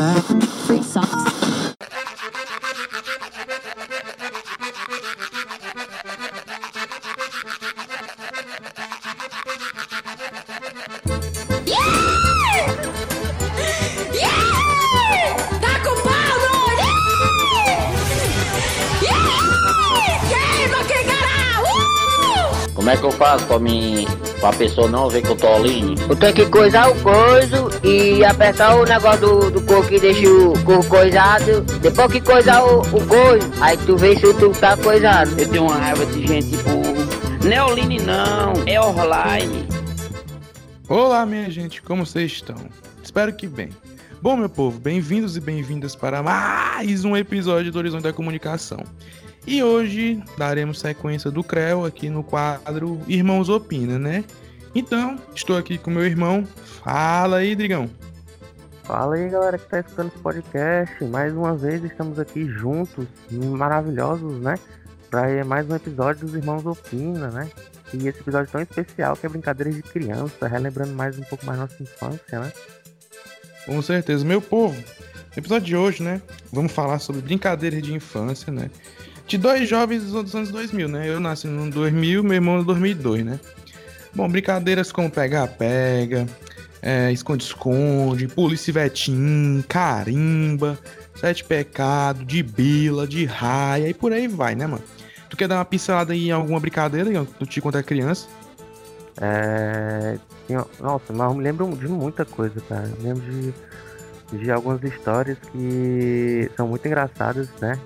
back. Pra pessoa não ver que eu tô ali? Tu tem que coisar o coiso e apertar o negócio do, do coco que deixa o coco coisado. Depois que coisar o, o coiso, aí tu vê se tu tá coisado. Eu tenho uma raiva de gente burro. Neoline não, é online. Olá, minha gente, como vocês estão? Espero que bem. Bom, meu povo, bem-vindos e bem-vindas para mais um episódio do Horizonte da Comunicação. E hoje daremos sequência do CREO aqui no quadro Irmãos Opina, né? Então, estou aqui com meu irmão. Fala aí, Drigão. Fala aí galera que tá escutando esse podcast. Mais uma vez estamos aqui juntos, maravilhosos, né? Pra mais um episódio dos Irmãos Opina, né? E esse episódio tão especial que é brincadeiras de criança, relembrando mais um pouco mais nossa infância, né? Com certeza, meu povo. No episódio de hoje, né? Vamos falar sobre brincadeiras de infância, né? De dois jovens dos anos 2000, né? Eu nasci no 2000, meu irmão no 2002, né? Bom, brincadeiras como pega-pega, é, esconde-esconde, polícia e vetim, carimba, sete pecados, de bila, de raia e por aí vai, né, mano? Tu quer dar uma pincelada em alguma brincadeira, Ian, do te quando é criança? É. Nossa, mas eu me lembro de muita coisa, cara. Eu lembro de, de algumas histórias que são muito engraçadas, né?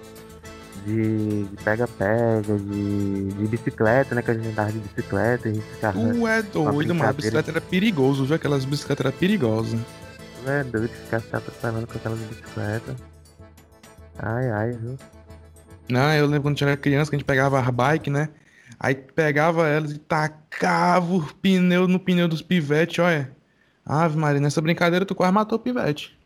De pega-pega, de, de bicicleta, né? Que a gente andava de bicicleta, a gente ficava. Tu é doido, mano. A bicicleta era perigoso, viu? Aquelas bicicletas eram perigosas. É doido ficar se atropelando com aquelas bicicletas. Ai, ai, viu? Não, eu lembro quando a gente era criança que a gente pegava as bike, né? Aí pegava elas e tacava o pneu no pneu dos pivetes, olha. Ave Maria, nessa brincadeira tu quase matou o pivete.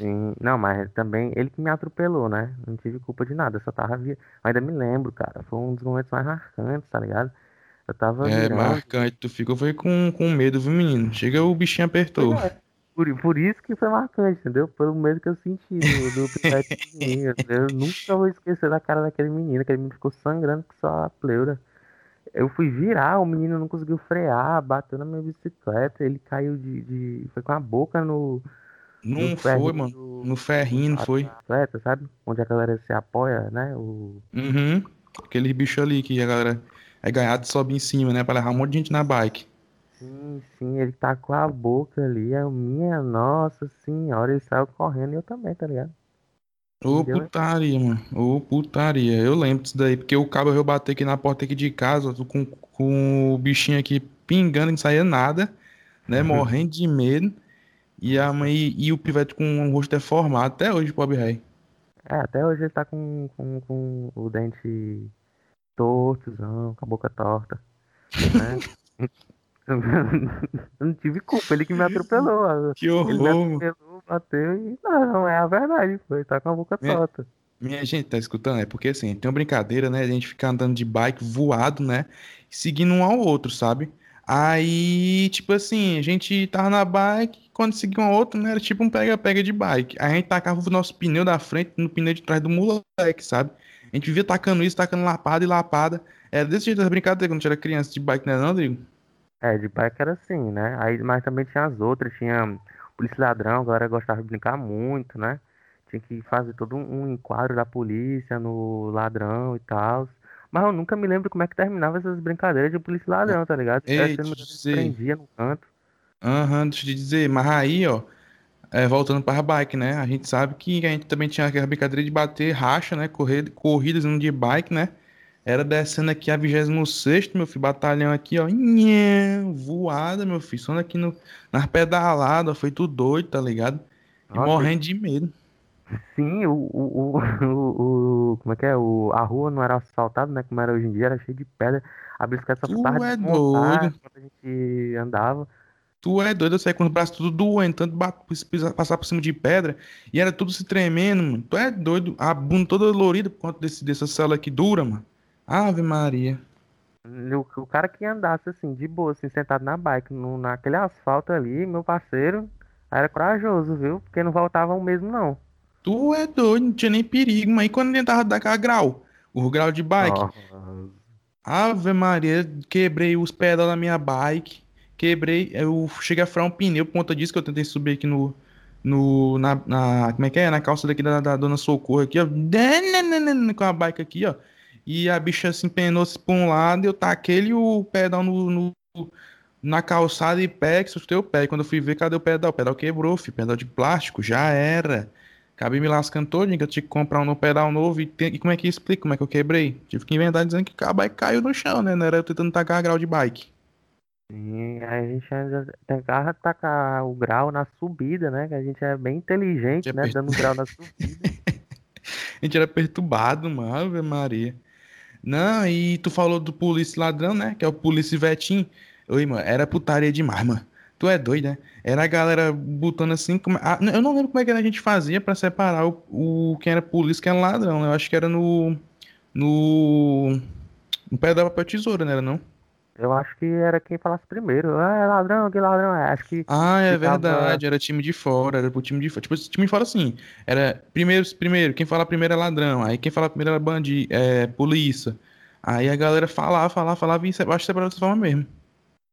Sim, não, mas também ele que me atropelou, né? Não tive culpa de nada, eu só tava vi... Ainda me lembro, cara. Foi um dos momentos mais marcantes, tá ligado? Eu tava É, virando. marcante, tu ficou foi com, com medo, viu, menino? Chega o bichinho apertou. Por, por isso que foi marcante, entendeu? Pelo medo que eu senti do, do pivete menino. Eu nunca vou esquecer da cara daquele menino. Aquele menino ficou sangrando com só a pleura. Eu fui virar, o menino não conseguiu frear, bateu na minha bicicleta, ele caiu de. de- foi com a boca no. Não foi, mano. No ferrinho, não foi? bicicleta, sabe? Onde a galera se apoia, né? O... Uhum. Aquele bicho ali que a galera é ganhado e sobe em cima, né? Pra levar um monte de gente na bike. Sim, sim, ele tá com a boca ali, a minha nossa senhora, ele saiu correndo e eu também, tá ligado? Ô Entendeu? putaria, mano. Ô putaria. Eu lembro disso daí, porque o cabo eu bater aqui na porta aqui de casa, com, com o bichinho aqui pingando, não saía nada, né? Morrendo de medo. E a mãe e o pivete com o rosto deformado até hoje, pobre rei. É, até hoje ele tá com, com, com o dente tortozão, com a boca torta, né? Eu não tive culpa, ele que me atropelou. Que Ele me horror. atropelou, bateu e não, é a verdade, foi, tá com a boca É. torta. Minha gente, tá escutando? É porque assim, tem uma brincadeira, né? A gente ficar andando de bike voado, né? Seguindo um ao outro, sabe? Aí, tipo assim, a gente tava na bike, quando seguia um ao outro, né? Era tipo um pega-pega de bike. A gente tacava o nosso pneu da frente no pneu de trás do moleque, sabe? A gente vivia tacando isso, tacando lapada e lapada. Era desse jeito as brincadeiras quando a gente era criança de bike, né, não, Rodrigo? É, de bike era assim, né? Aí, mas também tinha as outras, tinha polícia ladrão, a galera gostava de brincar muito, né? Tinha que fazer todo um, enquadro da polícia no ladrão e tal. Mas eu nunca me lembro como é que terminava essas brincadeiras de polícia ladrão, tá ligado? Ei, dizer. prendia no canto. Aham, deixa eu te dizer, mas aí, ó, é, voltando para a bike, né? A gente sabe que a gente também tinha aquela brincadeira de bater racha, né? Correr, corridas no de bike, né? Era descendo aqui a 26 meu filho, batalhão aqui, ó, nhé, voada, meu filho, só aqui no, nas pedaladas, foi tudo doido, tá ligado? E Nossa, morrendo de medo. Sim, o, o, o, o, Como é que é? O, a rua não era asfaltada, né? Como era hoje em dia, era cheio de pedra. A bicicleta só ficava é doido. enquanto a gente andava. Tu é doido, eu saí com os braços tudo doendo, tanto ba- pisa- passar por cima de pedra, e era tudo se tremendo, mano. Tu é doido, a bunda toda dolorida por conta desse, dessa cela aqui dura, mano. Ave Maria. O, o cara que andasse assim, de boa, assim, sentado na bike, no, naquele asfalto ali, meu parceiro, Era corajoso, viu? Porque não voltavam mesmo, não. Tu é doido, não tinha nem perigo, mas e quando tentava dar aquela grau? O grau de bike? Nossa. Ave Maria, quebrei os pedal da minha bike. Quebrei, eu cheguei a furar um pneu por conta disso que eu tentei subir aqui no. no na, na- como é que é? Na calça daqui da, da Dona Socorro aqui, ó. Com a bike aqui, ó. E a bicha se empenou-se pra um lado eu taquei o pedal no, no- na calçada e pé, que sustei o pé. E quando eu fui ver, cadê o pedal? O pedal quebrou, filho. Pedal de plástico, já era. Acabei me lascando todinho, que eu tinha que comprar um pedal novo. E, tem- e como é que explica como é que eu quebrei? Tive que inventar dizendo que a bike caiu no chão, né? Não era eu tentando tacar grau de bike. Aí a gente ainda tentava tacar o grau na subida, né? Que a gente é bem inteligente, né? Dando grau na subida. A gente era perturbado, mano. Ave Maria. Não, e tu falou do polícia ladrão, né? Que é o polícia Vetim. Oi, mano, era putaria demais, mano. Tu é doido, né? Era a galera botando assim. como- ah, eu não lembro como é que a gente fazia pra separar o, o quem era polícia e quem era ladrão. né? Eu acho que era no. No. No pé da papel tesoura, não era não? Eu acho que era quem falasse primeiro. Ah, é ladrão, que ladrão é. Acho que Ah, é Ficava- verdade, era time de fora, era pro time de fora. Tipo, esse time de fora assim, era primeiro, primeiro, quem fala primeiro é ladrão, aí quem fala primeiro é bandido, é polícia. Aí a galera falava, falava, falava e acho que separava dessa forma mesmo.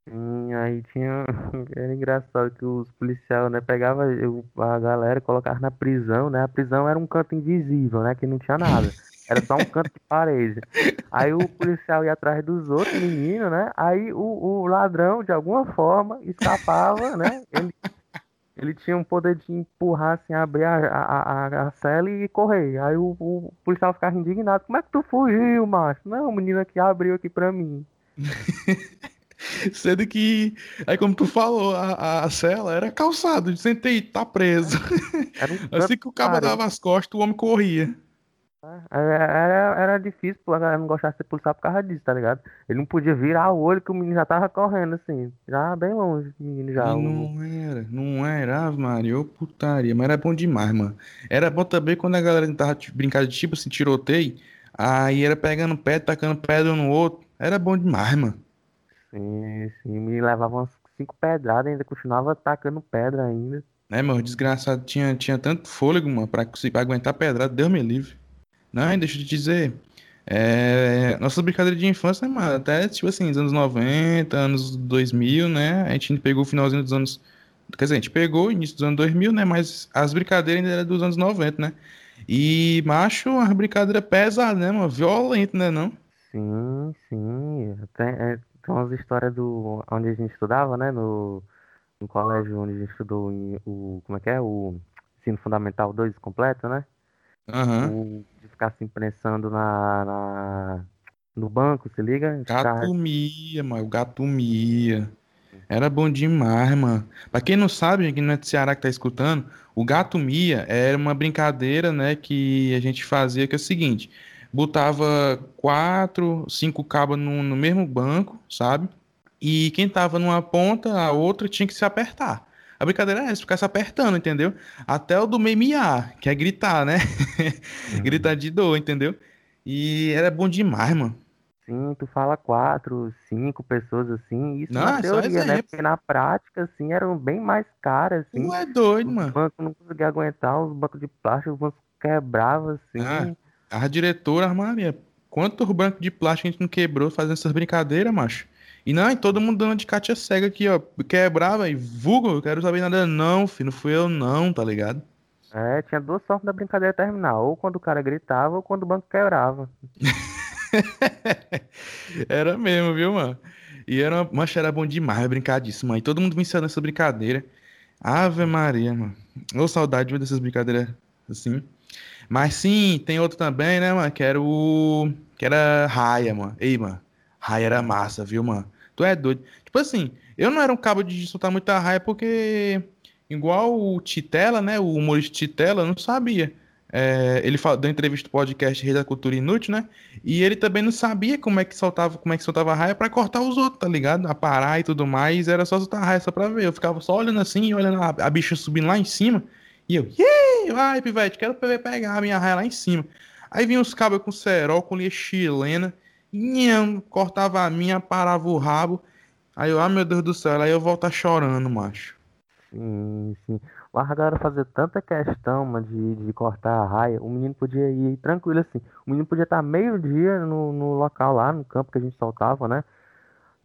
Sim, aí tinha. Era engraçado que os policiais, né, pegavam eu- a galera, colocava na prisão, né? A prisão era um canto invisível, né? Que não tinha nada. Era só um canto de parede. Aí o policial ia atrás dos outros meninos, né? Aí o, o ladrão, de alguma forma, escapava, né? Ele, ele tinha um poder de empurrar, assim, abrir a, a, a, a cela e correr. Aí o, o policial ficava indignado. Como é que tu fugiu, macho? Não, o menino aqui abriu aqui pra mim. Sendo que, aí como tu falou, a, a cela era calçado, sentei, tá preso. Um Assim que o cabo dava as costas, o homem corria. Era, era, era difícil, a galera não gostava de ser policial por causa disso, tá ligado? Ele não podia virar o olho que o menino já tava correndo, assim, já bem longe, o menino já. E o- não era, não era, Ave Maria, ô putaria, mas era bom demais, mano. Era bom também quando a galera tentava t- brincar de tipo assim, tiroteio, aí era pegando pedra, tacando pedra um no outro. Era bom demais, mano. Sim, sim, me levava umas cinco pedradas, ainda continuava tacando pedra ainda. Né? O Desgraçado tinha, tinha tanto fôlego, mano, pra conseguir aguentar pedrada, Deus me livre. Não, deixa eu te dizer. É, nossas brincadeiras de infância, né, mano, até tipo assim, nos anos 90, anos 2000, né? A gente pegou o finalzinho dos anos. Quer dizer, a gente pegou o início dos anos 2000, né? Mas as brincadeiras ainda eram dos anos 90, né? E, macho, uma brincadeira pesada, né, mano? Violenta, né, não? Sim, sim. Tem, é, tem umas histórias do onde a gente estudava, né? No, no colégio onde a gente estudou em- o. Como é que é? O ensino fundamental 2 completo, né? Aham. O, se imprensando na, na, no banco, se liga? Gato mia, mano. O gato mia. Era bom demais, mano. Pra quem não sabe, quem não é de Ceará que tá escutando, o gato mia era uma brincadeira, né, que a gente fazia que é o seguinte: botava quatro, cinco cabas no, no mesmo banco, sabe? E quem tava numa ponta, a outra tinha que se apertar. A brincadeira é essa, ficar se apertando, entendeu? Até o do miar, que é gritar, né? gritar de dor, entendeu? E era bom demais, mano. Sim, tu fala quatro, cinco pessoas assim, isso Não, na é teoria, né? Porque na prática, assim, eram bem mais caras, assim. Tu é doido, Os mano. bancos não conseguiam aguentar, os bancos de plástico, os bancos quebravam, assim. Ah, A diretora, Maria, quantos bancos de plástico a gente não quebrou fazendo essas brincadeiras, macho? E não, e todo mundo dando de Katia cega aqui, ó. Quebrava e vulgo, eu quero saber nada, não, filho. Não fui eu, não, tá ligado? É, tinha duas sortes da brincadeira terminar, ou quando o cara gritava, ou quando o banco quebrava. Era mesmo, viu, mano? E era, uma- macho, era bom demais brincar disso, mano. E todo mundo vencendo essa brincadeira. Ave Maria, mano. Ô, saudade viu, dessas brincadeiras assim. Mas sim, tem outro também, né, mano? Que era o. Que era raia, mano. Ei, mano. Raia era massa, viu, mano? Tu é doido. Tipo assim, eu não era um cabo de soltar muita raia porque. Igual o Titela, né? O humorista Titela, eu não sabia. É, ele fala, deu entrevista do podcast Rei da Cultura Inútil, né? E ele também não sabia como é que soltava, como é que soltava raia pra cortar os outros, tá ligado? A parar e tudo mais, era só soltar raia só pra ver. Eu ficava só olhando assim, olhando a, a bicha subindo lá em cima, e eu, Yey! vai, pivete, quero pegar a minha raia lá em cima. Aí vinha os cabos com cerol, com linha chilena, nham, cortava a minha, parava o rabo. Aí eu, ah, meu Deus do céu, aí eu voltar chorando, macho. Sim, sim. Mas a galera fazer tanta questão, mano, de, de cortar a raia, o menino podia ir tranquilo assim. O menino podia estar meio-dia no, no local lá, no campo que a gente soltava, né?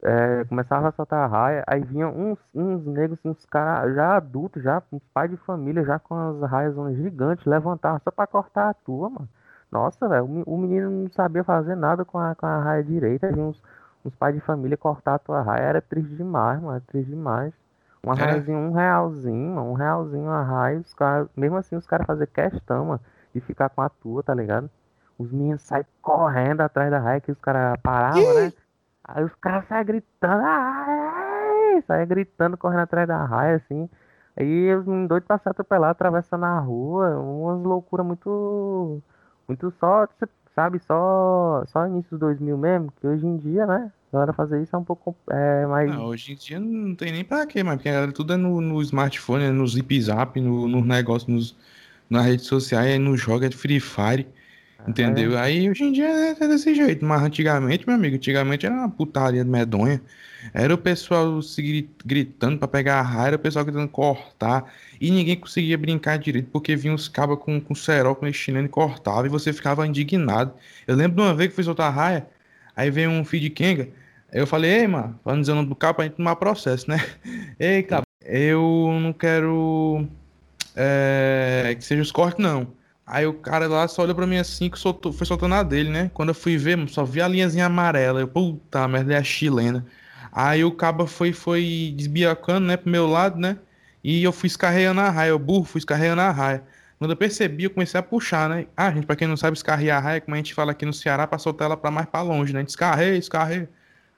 É, começava a soltar a raia, aí vinham uns, uns negros, uns caras já adultos, já, uns pais de família, já com as raias gigantes, levantavam só pra cortar a tua, mano. Nossa, velho, o me- o menino não sabia fazer nada com a, com a raia direita, vinha uns, uns pais de família cortar a tua raia, era triste demais, mano, era triste demais. Uma Era. raiazinha, um realzinho, mano, um realzinho a raia, os caras, mesmo assim os caras faziam questão, mano, de ficar com a tua, tá ligado? Os meninos saem correndo atrás da raia que os caras paravam, né? Aí os caras saem gritando, ai, saem gritando, correndo atrás da raia, assim. Aí os meninos doidos pra se atropelar, atravessando a rua, umas loucuras muito. Muito só, sabe, só. Só início dos 2000 mesmo, que hoje em dia, né? A galera fazer isso é um pouco é, mais. Não, hoje em dia não tem nem pra quê, mas porque a galera tudo é no, no smartphone, é no zip zap, no, nos negócios, nos, nas redes sociais, aí não joga de Free Fire, entendeu? Aí hoje em dia é, é desse jeito, mas antigamente, meu amigo, antigamente era uma putaria medonha. Era o pessoal se gri- gritando pra pegar a raia, era o pessoal tentando cortar, e ninguém conseguia brincar direito, porque vinha os cabas com, com cerol, com chinelo e cortava, e você ficava indignado. Eu lembro de uma vez que fui soltar a raia, aí veio um filho de Kenga, Aí eu falei, ei, mano, não dizer o nome do cabo pra gente tomar processo, né? Ei, cabo, eu não quero é, que seja os cortes, não. Aí o cara lá só olhou pra mim assim, que soltou, foi soltando a dele, né? Quando eu fui ver, só vi a linhazinha amarela. Eu, puta merda, é a chilena. Aí o cabo foi, foi desbiacando, né, pro meu lado, né? E eu fui escarreando a raia, o burro fui escarreando a raia. Quando eu percebi, eu comecei a puxar, né? Ah, gente, pra quem não sabe, escarrear a raia, como a gente fala aqui no Ceará, pra soltar ela pra mais pra longe, né? A gente escarreia.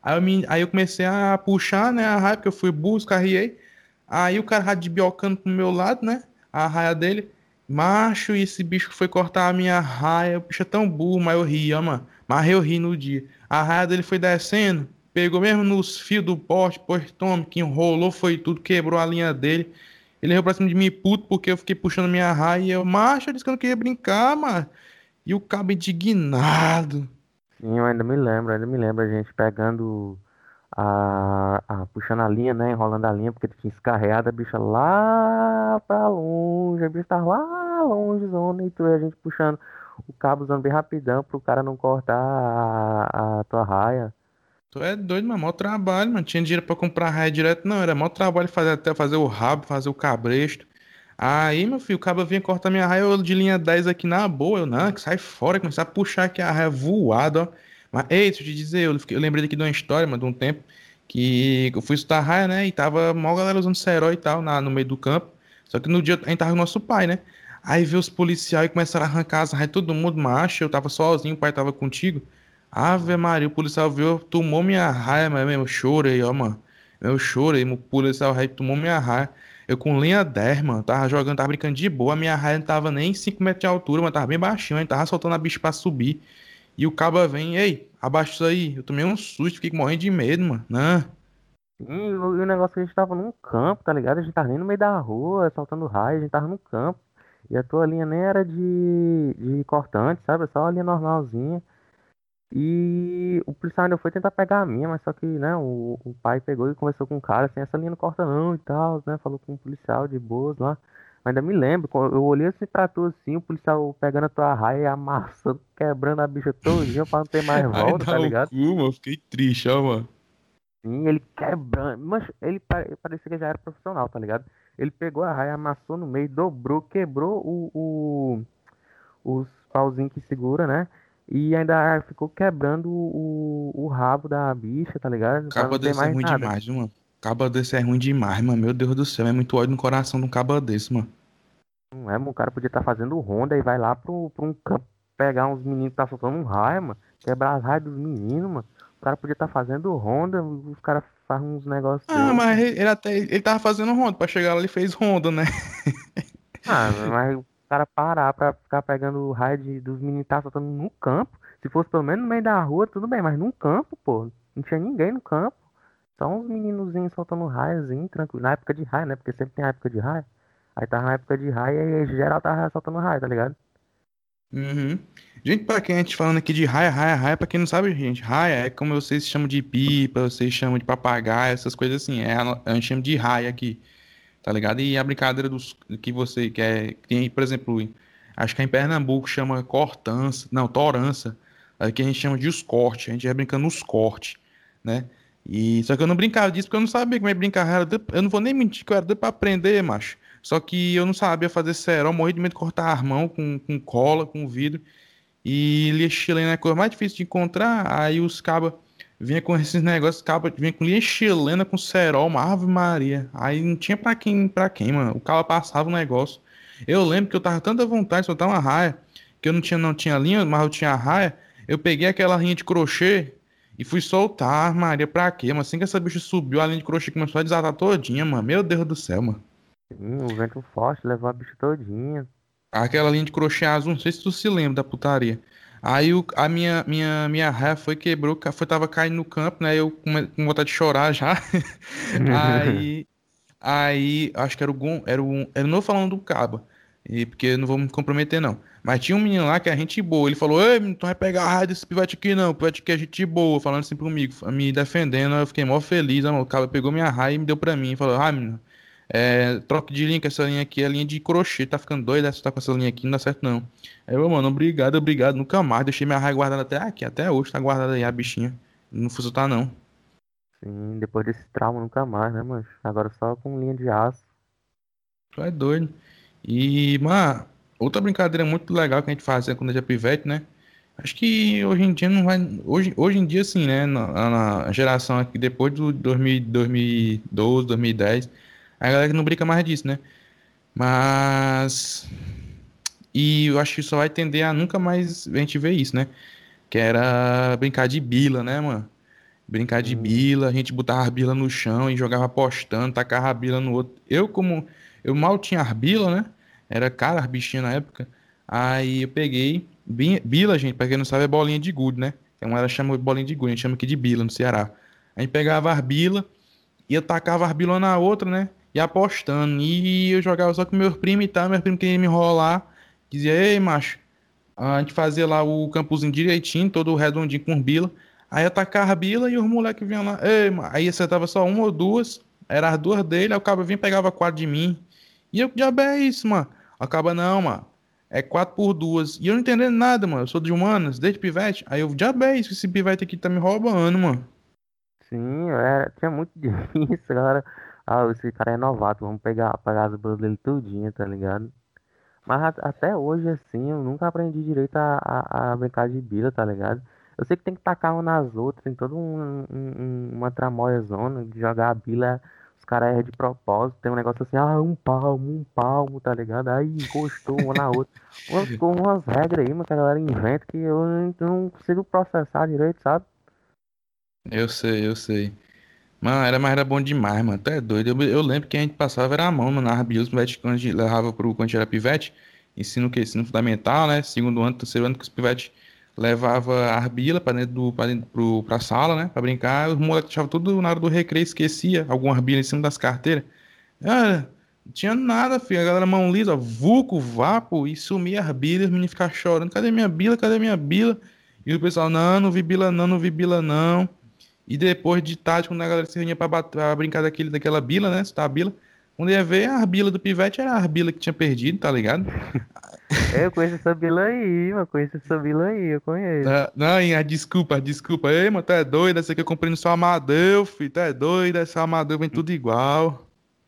Aí eu, me- aí eu comecei a puxar, né, a raia, porque eu fui burro, escarriei. Aí o cara desbiocando pro meu lado, né? A raia dele. Macho, e esse bicho foi cortar a minha raia. O bicho é tão burro, mas eu ri, ó, mano. Mas eu ri no dia. A raia dele foi descendo, pegou mesmo nos fios do poste, pois tome, que enrolou, foi tudo, quebrou a linha dele. Ele veio pra cima de mim puto porque eu fiquei puxando minha raia. E eu, macho, disse que eu não queria brincar, mano. E o cabo indignado. Sim, eu ainda me lembro, ainda me lembro a gente pegando a, a- puxando a linha, né? Enrolando a linha, porque tinha escarreado a bicha lá pra longe, a bicha tava lá longe, zona, e tu a gente puxando o cabo usando bem rapidão pro cara não cortar a, a tua raia. Tu é doido, mano. Mó trabalho, mano. Tinha dinheiro pra comprar raia direto, não. Era mó trabalho fazer até fazer o rabo, fazer o cabresto. Aí, meu filho, o cabo vinha cortar minha raia eu de linha 10 aqui na boa. Eu, não, que sai fora, começar a puxar aqui a raia voada, ó. Mas, ei, deixa eu te dizer, eu, fiquei- eu lembrei aqui de uma história, mano, de um tempo que eu fui estudar raia, né? E tava mó galera usando cerol e tal na, no meio do campo. Só que no dia a gente tava com nosso pai, né? Aí veio os policiais e começaram a arrancar as raias, todo mundo macho. Eu tava sozinho, o pai tava contigo. Ave Maria, o policial viu, tomou minha raia, mas mesmo, eu chorei, ó, mano. Eu chorei, o policial rei tomou minha raia. Eu com linha 10, mano, tava jogando, tava brincando de boa. Minha raia não tava nem 5 metros de altura, mas tava bem baixinho, a gente tava soltando a bicha pra subir. E o caba vem, ei, abaixa isso aí. Eu tomei um susto, fiquei morrendo de medo, mano. Não. E o, negócio que a gente tava num campo, tá ligado? A gente tava nem no meio da rua, soltando raio, a gente tava no campo. E a tua linha nem era de, de cortante, sabe? Só a linha normalzinha. E o policial ainda foi tentar pegar a minha, mas só que, né, o, o pai pegou e conversou com o cara, assim, essa linha não corta não e tal, né? Falou com o policial de boas lá. Ainda me lembro, eu olhei assim pra tu assim, o policial pegando a tua raia e amassando, quebrando a bicha todinha pra não ter mais volta, tá ligado? cu, mano, fiquei triste, ó, mano. Sim, ele quebrando. Mas ele pare- parecia que já era profissional, tá ligado? Ele pegou a raia, amassou no meio, dobrou, quebrou o, o, os pauzinhos que segura, né? E ainda ficou quebrando o, o rabo da bicha, tá ligado? Pra Caba não ter desse é mais ruim nada. demais, mano. Caba desse é ruim demais, mano. Meu Deus do céu, é muito ódio no coração de um caba desse, mano. Não é, mano? O cara podia estar fazendo ronda e vai lá pro, pro um campo pegar uns meninos que tá soltando um raio, mano. Quebrar as raias dos meninos, mano. O cara podia estar fazendo ronda, os caras fazem uns negócios. Ah, mas ele, ele até ele tava fazendo ronda. Pra chegar lá, ele fez ronda, né? Ah, mas o cara parar pra ficar pegando o raio de, dos meninos que tá soltando no campo. Se fosse pelo menos no meio da rua, tudo bem, mas num campo, pô. Não tinha ninguém no campo. Só uns meninozinhos soltando raiozinho, tranquilo. Na época de raio, né? Porque sempre tem época de raio. Aí tava na época de raio e aí geral tava soltando raio, tá ligado? Uhum. Gente, pra quem a gente falando aqui de raia, raia, raia, pra quem não sabe, gente, raia é como vocês chamam de pipa, vocês chamam de papagaio, essas coisas assim. É, a, gente chama de raia aqui. tá ligado? E a brincadeira dos que você quer, tem, por exemplo, acho que em Pernambuco chama cortança, não, torança, aqui a gente chama de os cortes, a gente ia brincando nos cortes, né? E só que eu não brincava disso porque eu não sabia como é brincar, eu não vou nem mentir que eu era doido pra aprender, macho. Só que eu não sabia fazer cerol, morri de medo de cortar a mão com, com cola, com vidro. E linha chilena é a coisa mais difícil de encontrar. Aí os cabas vinha com esses negócios, caba vinha com linha chilena, com cerol, uma ave maria. Aí não tinha pra quem, pra quem, mano. O cara passava o negócio. Eu lembro que eu tava tanta vontade de soltar uma raia, que eu não tinha, não tinha linha, mas eu tinha raia. Eu peguei aquela linha de crochê e fui soltar, Maria, pra quê? Mas assim que essa bicha subiu, a linha de crochê começou a desatar todinha, mano. Meu Deus do céu, mano. Sim, o vento forte levou a bicha todinha. Aquela linha de crochê azul, não sei se tu se lembra da putaria. Aí o, a minha, minha, minha ré foi, quebrou, foi, tava caindo no campo, né? Eu com, com vontade de chorar já. aí, aí, acho que era o era o, era o novo falando do Caba. E, porque eu não vou me comprometer, não. Mas tinha um menino lá que é gente boa. Ele falou: Ei, tu vai pegar a raio desse pivete aqui, não. O pivete aqui é gente boa, falando assim comigo, me defendendo. Eu fiquei mó feliz. O cara pegou minha raia e me deu pra mim. Falou: Ah, menino, é, troca de linha, que essa linha aqui é linha de crochê, tá ficando doida, você tá com essa linha aqui, não dá certo não. Aí eu, mano, obrigado, obrigado, nunca mais, deixei minha raia guardada até aqui, até hoje tá guardada aí a bichinha, não fui soltar não. Sim, depois desse trauma nunca mais, né, mano? Agora só com linha de aço. Tu é doido. E, mano, outra brincadeira muito legal que a gente fazia quando a gente é pivete, né? Acho que hoje em dia não vai. Hoje, hoje em dia, sim, né? Na, na geração aqui, depois do 2000, 2012, 2010 a galera não brinca mais disso, né? Mas. E eu acho que só vai tender a nunca mais a gente ver isso, né? Que era brincar de bila, né, mano? Brincar de hum. bila, a gente botava a bila no chão e jogava apostando, tacava a bila no outro. Eu, como. Eu mal tinha arbila, né? Era cara a bichinha na época. Aí eu peguei. Bila, gente, pra quem não sabe, é bolinha de gude, né? Então ela chama bolinha de gude, a gente chama aqui de bila no Ceará. A gente pegava a arbila e eu tacava a arbila na outra, né? e apostando. E eu jogava só com meus primos e tal, meus primos queriam me enrolar. Dizia, ei, macho, a gente fazia lá o campuzinho direitinho, todo redondinho com bila. Aí atacava a bila e os moleques vinham lá. Ei, aí acertava só uma ou duas. Era as duas dele, aí o cabo vinha pegava quatro de mim. E eu, que diabo é isso, mano? Acaba não, mano. É quatro por duas. E eu não entendendo nada, mano. Eu sou de humanas, desde pivete. Aí eu, diabo é isso, esse pivete aqui tá me roubando, mano. Sim, era, tinha muito disso, galera. Ah, esse cara é novato, vamos pegar, pegar as bandas dele tudinho, tá ligado? Mas a, até hoje, assim, eu nunca aprendi direito a, a, a, brincar de bila, tá ligado? Eu sei que tem que tacar uma nas outras, tem toda um, um, uma tramóia zona de jogar a bila, os caras erram de propósito, tem um negócio assim, ah, um palmo, um palmo, tá ligado? Aí encostou uma na outra. Umas, umas regras aí, mas que a galera inventa que eu não, consigo processar direito, sabe? Eu sei, eu sei. Mano, era, mas era bom demais, mano. Tu é doido. Eu, eu lembro que a gente passava era a mão, mano, na Arbios, pivete, quando a gente levava pro, quando a gente era pivete. Ensino o quê? Ensino fundamental, né? Segundo ano, terceiro ano que os pivetes levava a arbila pra dentro do, pra, dentro, pro, pra sala, né? Pra brincar. Os moleques deixavam tudo na hora do recreio, esquecia alguma arbila em cima das carteiras. Não tinha nada, filho. A galera mão lisa, vulco, vapo, e sumia a arbila, os meninos ficavam chorando. Cadê minha bila? Cadê minha bila? E o pessoal, não, não vi bila não, não vi bila não. E depois de tarde, quando a galera se reunia pra brincar daquele, daquela bila, né? Citar a bila. Quando ia ver, a bila do pivete era a bila que tinha perdido, tá ligado? É, eu conheço essa bila aí, eu conheço essa bila aí, eu conheço. Não, não, desculpa, desculpa. Ei, mano, tu é doido? Essa aqui eu comprei no seu Amadeu, filho. Tu é doido? Essa Amadeu vem tudo igual.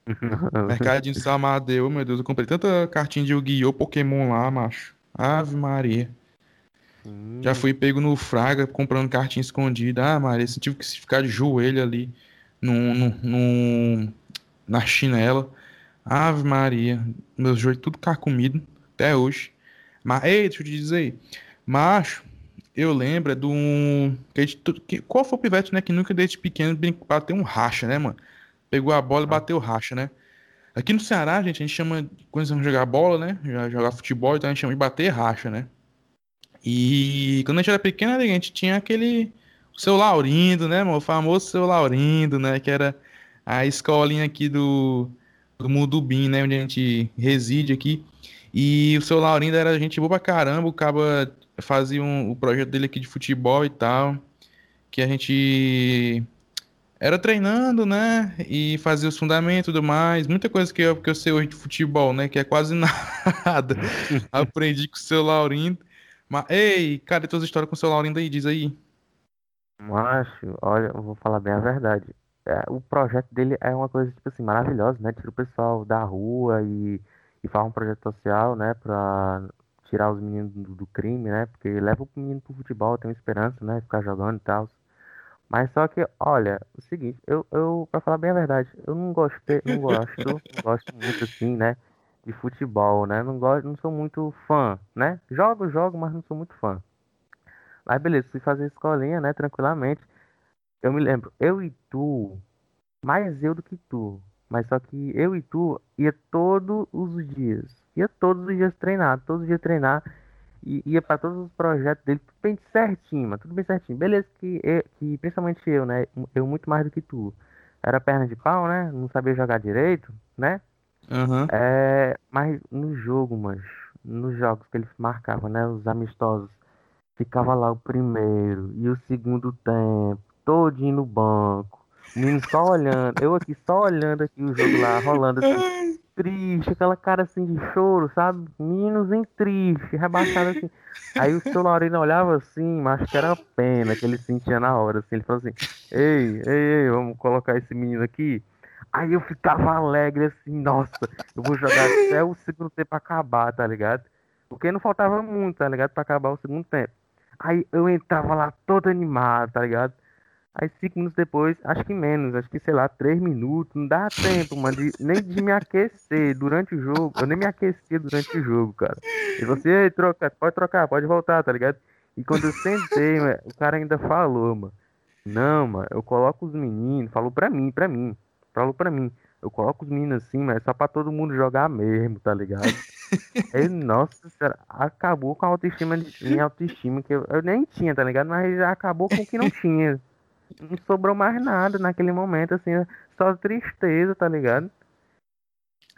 Mercadinho do seu Amadeu, meu Deus, eu comprei tanta cartinha de Yu-Gi-Oh! Pokémon lá, macho. Ave Maria. Já fui pego no Fraga comprando cartinha escondida. Ah, Maria, você tive que ficar de joelho ali no, no, no, na chinela. Ave Maria, meus joelhos tudo carcomido até hoje. Mas, ei, deixa eu te dizer, macho, eu lembro do. Que, que, qual foi o pivete, né? Que nunca desde pequeno bateu um racha, né, mano? Pegou a bola e bateu racha, né? Aqui no Ceará, gente, a gente chama. Quando vamos jogar bola, né? Jogar futebol, então a gente chama de bater racha, né? E quando a gente era pequeno, a gente tinha aquele. O seu Laurindo, né, mano? O famoso seu Laurindo, né? Que era a escolinha aqui do, do Mudubim, né? Onde a gente reside aqui. E o seu Laurindo era gente boa pra caramba. O Caba fazia um, o projeto dele aqui de futebol e tal. Que a gente Era treinando, né? E fazia os fundamentos e tudo mais. Muita coisa que eu, que eu sei hoje de futebol, né? Que é quase nada. Aprendi com o seu Laurindo. Mas, ei, cadê tuas histórias com o seu Laurindo aí? Diz aí. Macho, olha, eu vou falar bem a verdade. É, o projeto dele é uma coisa, tipo assim, maravilhosa, né? Tira o pessoal da rua e, e faz um projeto social, né? Pra tirar os meninos do, do crime, né? Porque leva o menino pro futebol, tem esperança, né? Ficar jogando e tal. Mas só que, olha, o seguinte, eu, eu, pra falar bem a verdade, eu não gostei, não gosto, não gosto muito assim, né? De futebol, né? Não gosto, não sou muito fã, né? Jogo, jogo, mas não sou muito fã. Mas beleza, fui fazer escolinha, né? Tranquilamente. Eu me lembro, eu e tu, mais eu do que tu. Mas só que eu e tu ia todos os dias. Ia todos os dias treinar, todos os dias treinar e ia para todos os projetos dele, tudo bem certinho, mas tudo bem certinho. Beleza que, eu, que principalmente eu, né? Eu muito mais do que tu. Era perna de pau, né? Não sabia jogar direito, né? Aham. É, mas no jogo, mas nos jogos que ele marcava, né? Os amistosos, ficava lá o primeiro e o segundo tempo, todinho no banco. Menino só olhando, eu aqui só olhando aqui o jogo lá, rolando assim, triste, aquela cara assim de choro, sabe? Meninos em triste, rebaixado assim. Aí o seu Laurino olhava assim, mas que era pena que ele sentia na hora, assim. Ele falou assim: Ei, ei, ei, vamos colocar esse menino aqui. Aí eu ficava alegre assim, nossa, eu vou jogar até o segundo tempo acabar, tá ligado? Porque não faltava muito, tá ligado? Pra acabar o segundo tempo. Aí eu entrava lá todo animado, tá ligado? Aí cinco minutos depois, acho que menos, acho que sei lá, três minutos, não dá tempo, mano, de- nem de me aquecer durante o jogo. Eu nem me aquecia durante o jogo, cara. E você, "Ei, troca, pode trocar, pode voltar, tá ligado? E quando eu sentei, o cara ainda falou, mano. Não, mano, eu coloco os meninos, falou pra mim, pra mim, falou pra mim. Eu coloco os meninos assim, mas é só pra todo mundo jogar mesmo, tá ligado? Aí, nossa senhora, acabou com a autoestima, minha autoestima, que eu, eu nem tinha, tá ligado? Mas já acabou com o que não tinha. Não sobrou mais nada naquele momento, assim, só tristeza, tá ligado?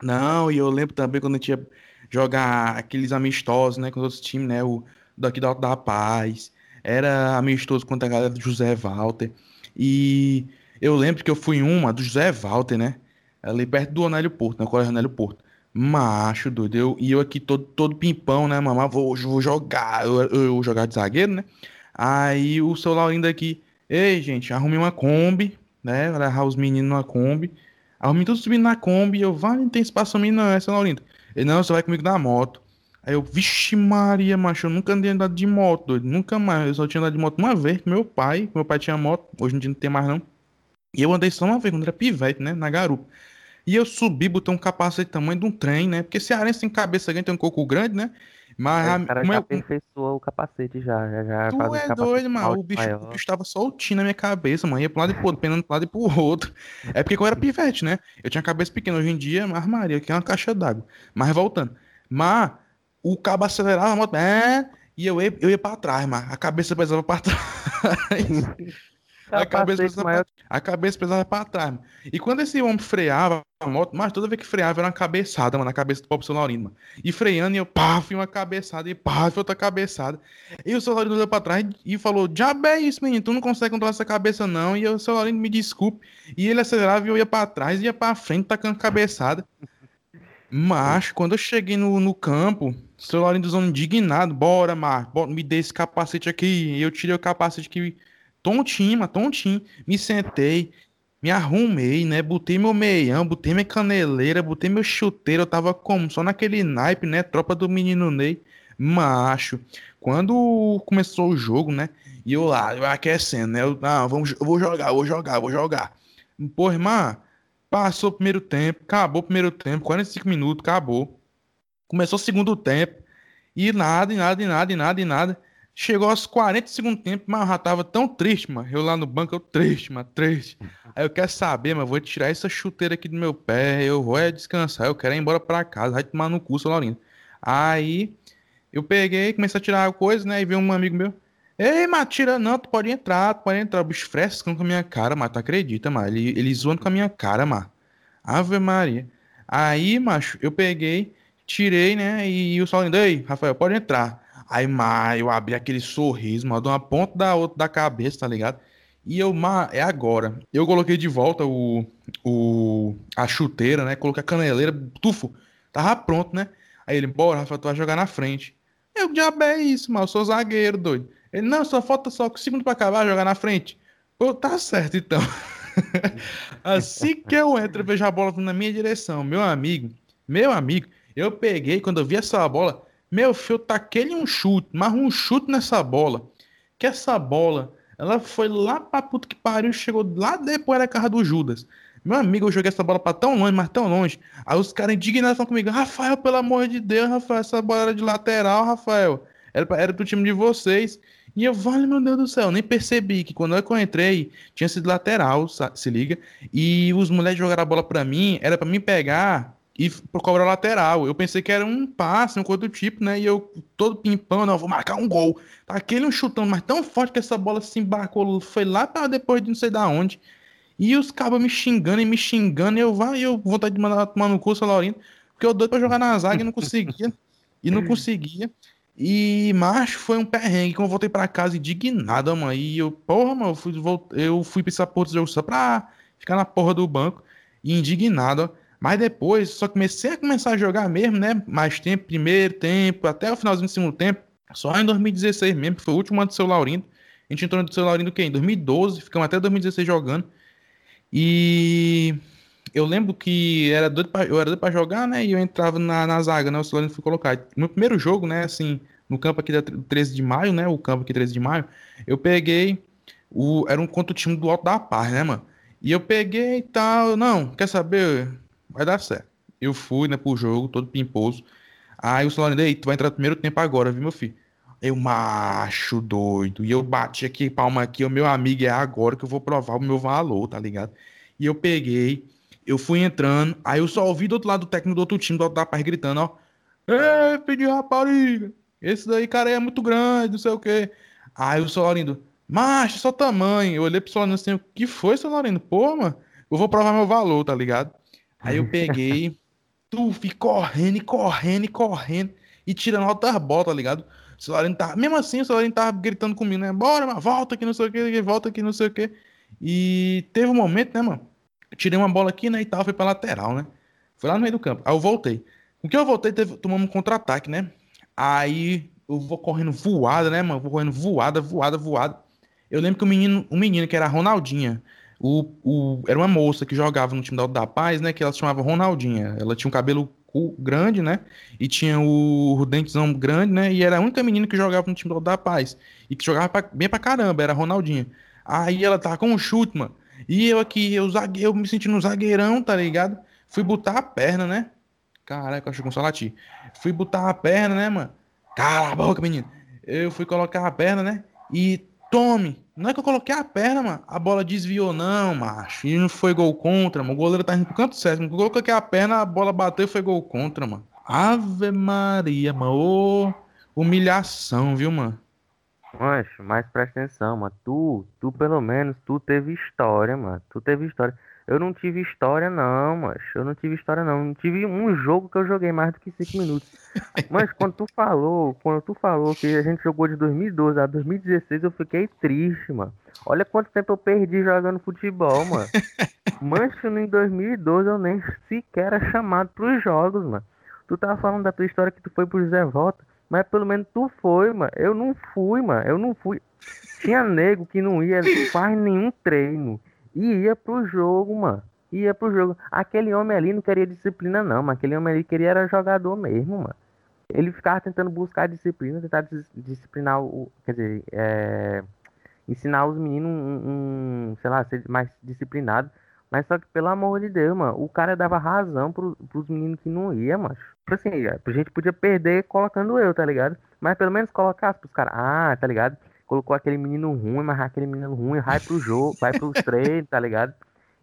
Não, e eu lembro também quando a gente ia jogar aqueles amistosos, né, com os outros times, né, o daqui da da Paz, era amistoso contra a galera do José Walter, e eu lembro que eu fui uma do José Walter, né, ali perto do Onélio Porto, na Colégio Onélio Porto, macho, doido, eu, e eu aqui todo, todo pimpão, né, mamãe, vou, vou jogar, eu, eu, eu jogar de zagueiro, né, aí o seu Laurindo aqui, ei, gente, arrume uma Kombi, né, levar os meninos numa Kombi, Arrumei tudo subindo na Kombi. Eu, vai, não tem espaço pra mim, não, é, seu Laurindo. Ele, não, você vai comigo na moto. Aí eu, vixe Maria, macho, eu nunca andei andado de moto, doido. Nunca mais. Eu só tinha andado de moto uma vez com meu pai. Meu pai tinha moto, hoje em dia não tem mais, não. E eu andei só uma vez, quando era pivete, né? Na garupa. E eu subi, botei um capacete tamanho de um trem, né? Porque cearense tem cabeça grande, tem um coco grande, né? Mas a- o cara já aperfeiçoou o capacete já, já, já Tu é doido, mano. O bicho, o maior. bicho tava soltinho na minha cabeça, mano. Ia pro lado e pro outro, penando pro lado e pro outro. É porque eu era pivete, né? Eu tinha a cabeça pequena. Hoje em dia, mas Maria, que é uma caixa d'água. Mas voltando. Mas o cabo acelerava a moto, é, e eu ia, eu ia pra trás, mano. A cabeça pesava pra trás. A cabeça pesava maior pra, a cabeça pesava pra trás, mano. E quando esse homem freava a moto, mas toda vez que freava era uma cabeçada, mano, na cabeça do pobre seu Laurino, mano. E freando, e eu, pá, fui uma cabeçada, e pá, fui outra cabeçada. E o seu Laurino olhou pra trás e falou: Diabo é isso, menino, tu não consegue controlar essa cabeça, não. E o seu Laurino me desculpe. E ele acelerava e eu ia pra trás, ia pra frente, tacando cabeçada. Mas, quando eu cheguei no, no campo, o seu Laurindo indignado, bora, Marco, bora, me dê esse capacete aqui. E eu tirei o capacete aqui, tontinho, mas tontinho. Me sentei, me arrumei, né? Botei meu meião, botei minha caneleira, botei meu chuteiro. Eu tava como? Só naquele naipe, né? Tropa do menino Ney. Macho. Quando começou o jogo, né? E eu lá, eu aquecendo, né? Eu, ah, vamos, eu vou jogar, vou jogar, vou jogar. Pô, irmã, passou o primeiro tempo, acabou o primeiro tempo, 45 minutos, acabou. Começou o segundo tempo. E nada, e nada, e nada, e nada, e nada. Chegou aos 40 do segundo tempo, mas eu já tava tão triste, mano. Eu lá no banco, eu triste, mano, triste. Aí eu quero saber, mas vou tirar essa chuteira aqui do meu pé, eu vou é descansar, eu quero ir embora pra casa, vai tomar no cu, seu Laurindo. Aí eu peguei, comecei a tirar a coisa, né? E veio um amigo meu. Ei, mas tira não, tu pode entrar, tu pode entrar. O bicho frescando com a minha cara, mas tu acredita, mano. Ele, ele zoando com a minha cara, mano. Ave Maria. Aí, macho, eu peguei, tirei, né? E, o Saulindo, ei, Rafael, pode entrar. Aí, mas eu abri aquele sorriso, mano, de uma ponta da outra da cabeça, tá ligado? E eu, ma, é agora. Eu coloquei de volta o, o, a chuteira, né? Coloquei a caneleira, tufo. Tava pronto, né? Aí ele, bora, Rafa, tu vai jogar na frente. Eu, diabo é isso, mas eu sou zagueiro, doido. Ele, não, só falta só segundo pra acabar, jogar na frente. Pô, tá certo então. assim que eu entro, eu vejo a bola na minha direção. Meu amigo, meu amigo, eu peguei, quando eu vi essa bola, meu filho, taquei um chute, mas um chute nessa bola. Que essa bola, ela foi lá pra puta que pariu, chegou lá depois da casa do Judas. Meu amigo, eu joguei essa bola pra tão longe, mas tão longe. Aí os caras indignados comigo. Rafael, pelo amor de Deus, Rafael, essa bola era de lateral, Rafael. Era, era pro time de vocês. E eu, vale, meu Deus do céu, nem percebi que quando eu entrei, tinha sido lateral, se liga. E os moleques jogaram a bola pra mim, era pra mim pegar e cobrar lateral. Eu pensei que era um passe, um coisa do tipo, né? E eu, todo pimpão, não, vou marcar um gol. Tá aquele um chutão, mas tão forte que essa bola se embarcou, foi lá para depois de não sei da onde. E os cabos me xingando e me xingando, e eu, vai, eu vontade de mandar tomar no curso, Laurindo, porque eu doido pra jogar na zaga e não conseguia. e não conseguia. E, macho, foi um perrengue. Quando eu voltei pra casa indignado, mano. E eu, porra, mano, eu fui, eu fui essa porra do jogo só pra ficar na porra do banco. E indignado, ó. Mas depois, só comecei a começar a jogar mesmo, né? Mais tempo, primeiro tempo, até o finalzinho do segundo tempo. Só em 2016 mesmo, que foi o último ano do seu Laurindo. A gente entrou no seu Laurindo quê? Em 2012, ficamos até 2016 jogando. E eu lembro que era doido pra, eu era doido pra jogar, né? E eu entrava na, na zaga, né? O Solano foi colocar. No primeiro jogo, né? Assim, no campo aqui da 13 de maio, né? O campo aqui 13 de maio, eu peguei. O, era um contra o time do Alto da Paz, né, mano? E eu peguei e tal. Não, quer saber? Vai dar certo. Eu fui, né, pro jogo, todo pimposo. Aí o Solano, ei, tu vai entrar no primeiro tempo agora, viu, meu filho? Eu, macho doido. E eu bati aqui, palma aqui, o meu amigo é agora que eu vou provar o meu valor, tá ligado? E eu peguei eu fui entrando, aí eu só ouvi do outro lado do técnico do outro time, do outro da gritando, ó. Ei, filho de rapariga, esse daí, cara, é muito grande, não sei o quê. Aí o Solarindo, macho, só tamanho. Eu olhei pro Solarindo assim, o que foi, Solarindo? Pô, mano, eu vou provar meu valor, tá ligado? Aí eu peguei, tu fui correndo correndo correndo e tirando altas bolas, tá ligado? O Solarindo tava, mesmo assim, o Solarindo tava gritando comigo, né? Bora, volta aqui, não sei o quê, volta aqui, não sei o quê. E teve um momento, né, mano? tirei uma bola aqui, né, e tal, foi pra lateral, né? Foi lá no meio do campo. Aí eu voltei. Com que eu voltei, teve, tomamos um contra-ataque, né? Aí eu vou correndo voada, né, mano? Vou correndo voada, voada, voada. Eu lembro que o menino, um menino que era Ronaldinha, o, o, era uma moça que jogava no time da da Paz, né? Que ela se chamava Ronaldinha. Ela tinha um cabelo grande, né? E tinha o, dentezão grande, né? E era a única menina que jogava no time da da Paz. E que jogava pra, bem pra caramba, era a Ronaldinha. Aí ela tava com um chute, mano. E eu aqui, eu, zague... eu me sentindo um zagueirão, tá ligado? Fui botar a perna, né? Caraca, eu acho que só latir. Fui botar a perna, né, mano? Cala a boca, menino. Eu fui colocar a perna, né? E tome. Não é que eu coloquei a perna, mano. A bola desviou, não, macho. E não foi gol contra, mano. O goleiro tá indo pro canto certo. Eu coloquei a perna, a bola bateu e foi gol contra, mano. Ave Maria, mano. Ô, humilhação, viu, mano? Mancho, mas presta atenção, mano. Tu, tu pelo menos, tu teve história, mano. Tu teve história. Eu não tive história, não, mas eu não tive história, não. Não tive um jogo que eu joguei mais do que 5 minutos. Mas quando tu falou, quando tu falou que a gente jogou de 2012 a 2016, eu fiquei triste, mano. Olha quanto tempo eu perdi jogando futebol, mano. Mancho, em 2012 eu nem sequer era chamado pros jogos, mano. Tu tava falando da tua história que tu foi pro José Volta. Mas pelo menos tu foi, mano. Eu não fui, mano. Eu não fui. Tinha nego que não ia faz nenhum treino. E ia pro jogo, mano. Ia pro jogo. Aquele homem ali não queria disciplina, não, mas aquele homem ali queria era jogador mesmo, mano. Ele ficava tentando buscar disciplina, tentar disciplinar o. Quer dizer, é, ensinar os meninos um, um, sei lá, ser mais disciplinado. Mas só que, pelo amor de Deus, mano, o cara dava razão pro, pros meninos que não ia, mano. Tipo assim, a gente podia perder colocando eu, tá ligado? Mas pelo menos colocasse pros caras, ah, tá ligado? Colocou aquele menino ruim, mas aquele menino ruim vai pro jogo, vai pros treinos, tá ligado?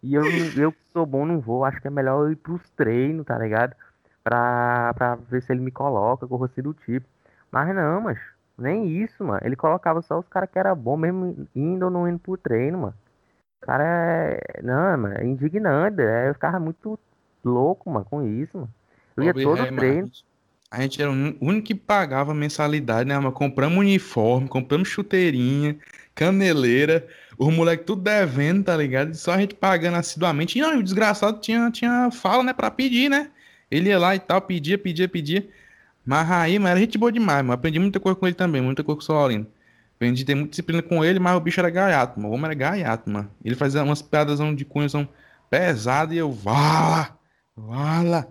E eu, eu que sou bom não vou, acho que é melhor eu ir pros treinos, tá ligado? Pra, pra ver se ele me coloca, com assim do tipo. Mas não, mas nem isso, mano. Ele colocava só os caras que era bom, mesmo indo ou não indo pro treino, mano cara é. Não, mano, é indignante. É, eu ficava muito louco, mano, com isso, mano. Eu ia todo treino. A gente era o único que pagava mensalidade, né, mano? Compramos uniforme, compramos chuteirinha. caneleira, os moleques tudo devendo, tá ligado? Só a gente pagando assiduamente. E não, o desgraçado tinha, tinha fala, né, pra pedir, né? Ele ia lá e tal, pedia, pedia, pedia. Mas aí, mas era gente boa demais, mano. Aprendi muita coisa com ele também, muita coisa com o Solino. Aprendi a ter muita disciplina com ele, mas o bicho era gaiato, mano. O homem era gaiato, mano. Ele fazia umas piadas de cunhazão pesada e eu, vala, vala.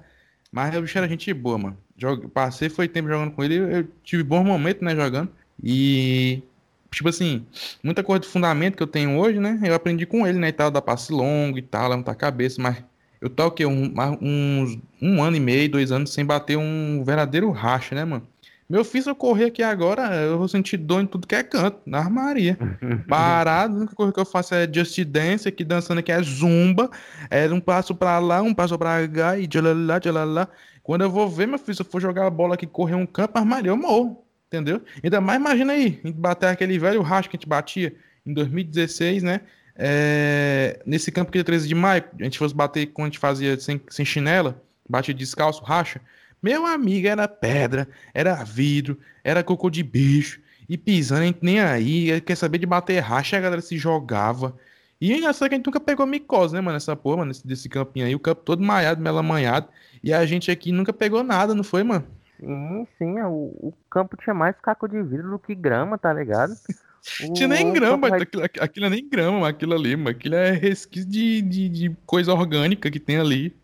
Mas o bicho era gente boa, mano. Jogue, passei, foi tempo jogando com ele, eu tive bons momentos, né, jogando. E, tipo assim, muita coisa de fundamento que eu tenho hoje, né, eu aprendi com ele, né, e tal, da passe longo e tal, levantar a cabeça, mas eu tô o quê? Um, uns, um ano e meio, dois anos sem bater um verdadeiro racha, né, mano? Meu filho, se eu correr aqui agora, eu vou sentir dor em tudo que é canto, na armaria. Parado, a única coisa que eu faço é just dance, aqui dançando aqui é zumba. É um passo pra lá, um passo pra cá e tchalalá, tchalalá. Quando eu vou ver, meu filho, se eu for jogar a bola aqui, correr um campo, armaria, eu morro. Entendeu? Ainda mais imagina aí, a gente bater aquele velho racha que a gente batia em 2016, né? É, nesse campo que é 13 de maio, a gente fosse bater quando a gente fazia sem, sem chinela, bate descalço, racha. Meu amigo, era pedra, era vidro, era cocô de bicho, e pisando, a gente nem aí, quer saber de bater racha, a galera se jogava. E é engraçado que a gente nunca pegou micose, né, mano, essa porra, mano, desse, desse campinho aí, o campo todo maiado, melamanhado, e a gente aqui nunca pegou nada, não foi, mano? Sim, sim, o, o campo tinha mais caco de vidro do que grama, tá ligado? Tinha nem grama, aquilo, aquilo é nem grama, aquilo ali, mano. Aquilo é resquício de, de, de, coisa orgânica que tem ali.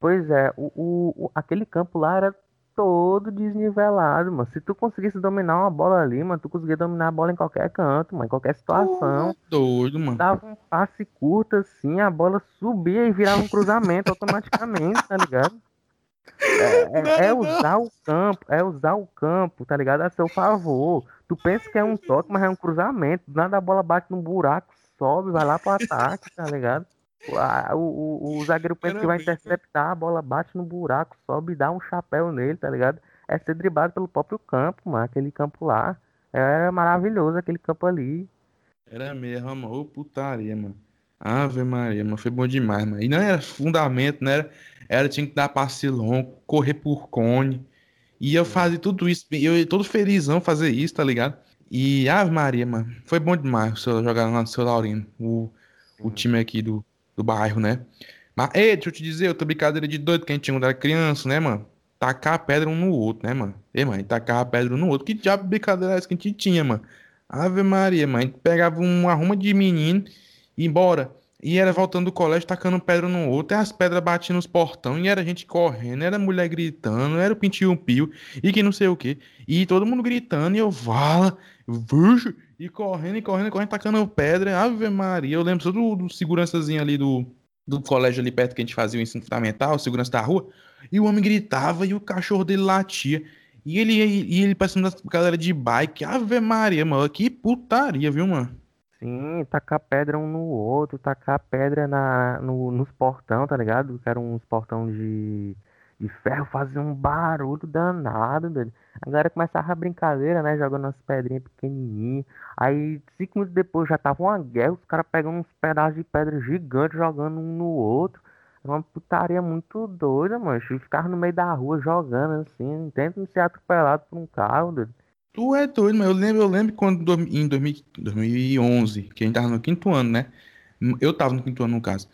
Pois é, o, o, aquele campo lá era todo desnivelado, mano. Se tu conseguisse dominar uma bola ali, mano, tu conseguia dominar a bola em qualquer canto, mano, em qualquer situação. Oh, doido, mano. Dava um passe curto assim, a bola subia e virava um cruzamento automaticamente, tá ligado? É, é, é, usar o campo, é usar o campo, tá ligado? A seu favor. Tu pensa que é um toque, mas é um cruzamento. Nada a bola bate num buraco, sobe, vai lá pro ataque, tá ligado? O, o, o zagueiro pensa que vai interceptar, a bola bate no buraco, sobe e dá um chapéu nele, tá ligado? É ser driblado pelo próprio campo, mano. Aquele campo lá. É maravilhoso aquele campo ali. Era mesmo, mano. Ô putaria, mano. Ave Maria, mano. Foi bom demais, mano. E não era fundamento, não era. Era, tinha que dar passe longo, correr por cone. E eu fazia tudo isso, eu todo felizão fazer isso, tá ligado? E Ave Maria, mano, foi bom demais o senhor jogar lá no seu Laurino, o, o time aqui do, do bairro, né? Mas, ei, deixa eu te dizer, outra brincadeira de doido que a gente tinha quando era criança, né, mano? Tacar a pedra um no outro, né, mano? Ei, mano, tacar a pedra um no outro. Que diabo de brincadeira é essa que a gente tinha, mano? Ave Maria, mano. A gente pegava uma arruma de menino e embora. E era voltando do colégio, tacando pedra no outro, e as pedras batiam nos portão, e era gente correndo, era mulher gritando, era o pintinho pio, e que não sei o que. E todo mundo gritando, e eu, vala, vuxo, e correndo, e correndo, e correndo, tacando pedra. Ave Maria, eu lembro só do, do segurançazinho ali do, do colégio ali perto que a gente fazia o ensino fundamental, segurança da rua, e o homem gritava, e o cachorro dele latia. E ele, e ele passando da galera de bike. Ave Maria, mano. Que putaria, viu, mano? Sim, tacar pedra um no outro, tacar pedra na, no, nos portão, tá ligado? Que eram uns portão de, de ferro, fazia um barulho danado, dele. A galera começava a brincadeira, né? Jogando umas pedrinhas pequenininhas. Aí, cinco minutos depois, já tava uma guerra, os caras pegando uns pedaços de pedra gigantes, jogando um no outro. Uma putaria muito doida, mano. Ficava no meio da rua jogando assim, tentando ser atropelado por um carro, dele. Tu é doido, mas eu lembro, eu lembro quando em 2011, que a gente tava no quinto ano, né? Eu tava no quinto ano, no caso.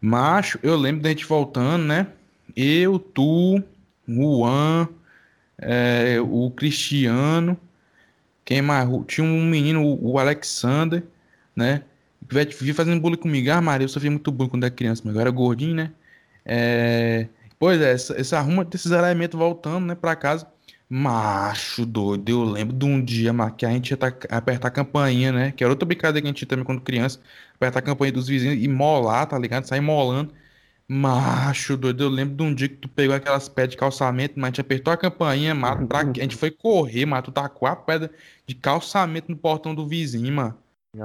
Macho, eu lembro da gente voltando, né? Eu, tu, Juan, é, o Cristiano, quem mais? Tinha um menino, o Alexander, né? Que vivia fazendo bullying comigo. Ah, Maria, eu sofri muito bullying quando era criança, mas agora era gordinho, né? É... Pois é, essa, essa arruma desses elementos voltando, né, pra casa. Macho doido, eu lembro de um dia que a gente ia tá, apertar a campainha, né? Que era outra brincadeira que a gente tinha também quando criança. Apertar a campainha dos vizinhos e molar, tá ligado? Sair molando. Macho doido, eu lembro de um dia que tu pegou aquelas pedras de calçamento, mas a gente apertou a campainha, mano, pra... a gente foi correr, mas tu tacou a pedra de calçamento no portão do vizinho, mano.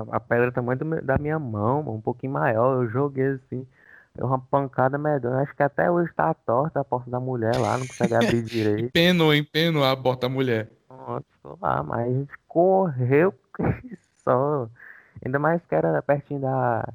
A pedra tamanho da minha mão, um pouquinho maior, eu joguei assim. Deu uma pancada medonha. Acho que até hoje tá torta a porta da mulher lá, não consegue abrir direito. empenou, empenou a porta da mulher. Pronto, lá, mas a gente correu só. Ainda mais que era pertinho da.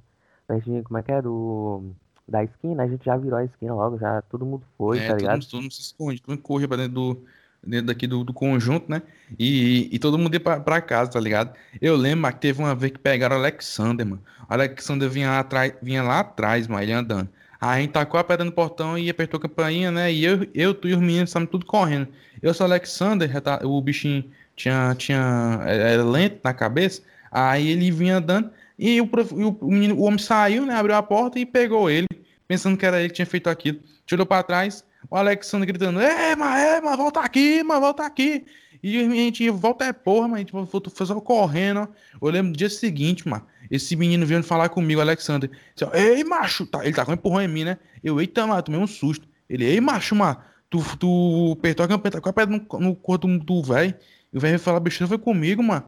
Pertinho, como é que é? Do. Da esquina, a gente já virou a esquina logo, já todo mundo foi, é, tá ligado? Todo mundo, todo mundo se esconde, todo mundo corre pra dentro do, dentro daqui do, do conjunto, né? E, e, todo mundo ia pra, pra, casa, tá ligado? Eu lembro mas, que teve uma vez que pegaram o Alexander, mano. O Alexander vinha lá atrás, vinha lá atrás, mano, ele andando. Aí a gente tacou a pedra no portão e apertou a campainha, né? E eu, eu tu e os meninos estavam tudo correndo. Eu sou o Alexander, tá, o bichinho tinha, tinha era lento na cabeça. Aí ele vinha andando e o, o, o, menino, o homem saiu, né? Abriu a porta e pegou ele, pensando que era ele que tinha feito aquilo. Tirou para trás, o Alexandre gritando: É, mas é, mas volta aqui, mas volta aqui. E a gente volta é porra, mas a gente foi só correndo. Eu lembro do dia seguinte, mano. Esse menino veio falar comigo, Alexandre. Disse, Ei, macho, tá, ele tá com um empurrão em mim, né? Eu, eita, mano, tomei um susto. Ele, ei, macho, mano, tu, tu apertou a campanha, tá com a pedra no, no corpo do, do velho. E o velho veio falar besteira, foi comigo, mano.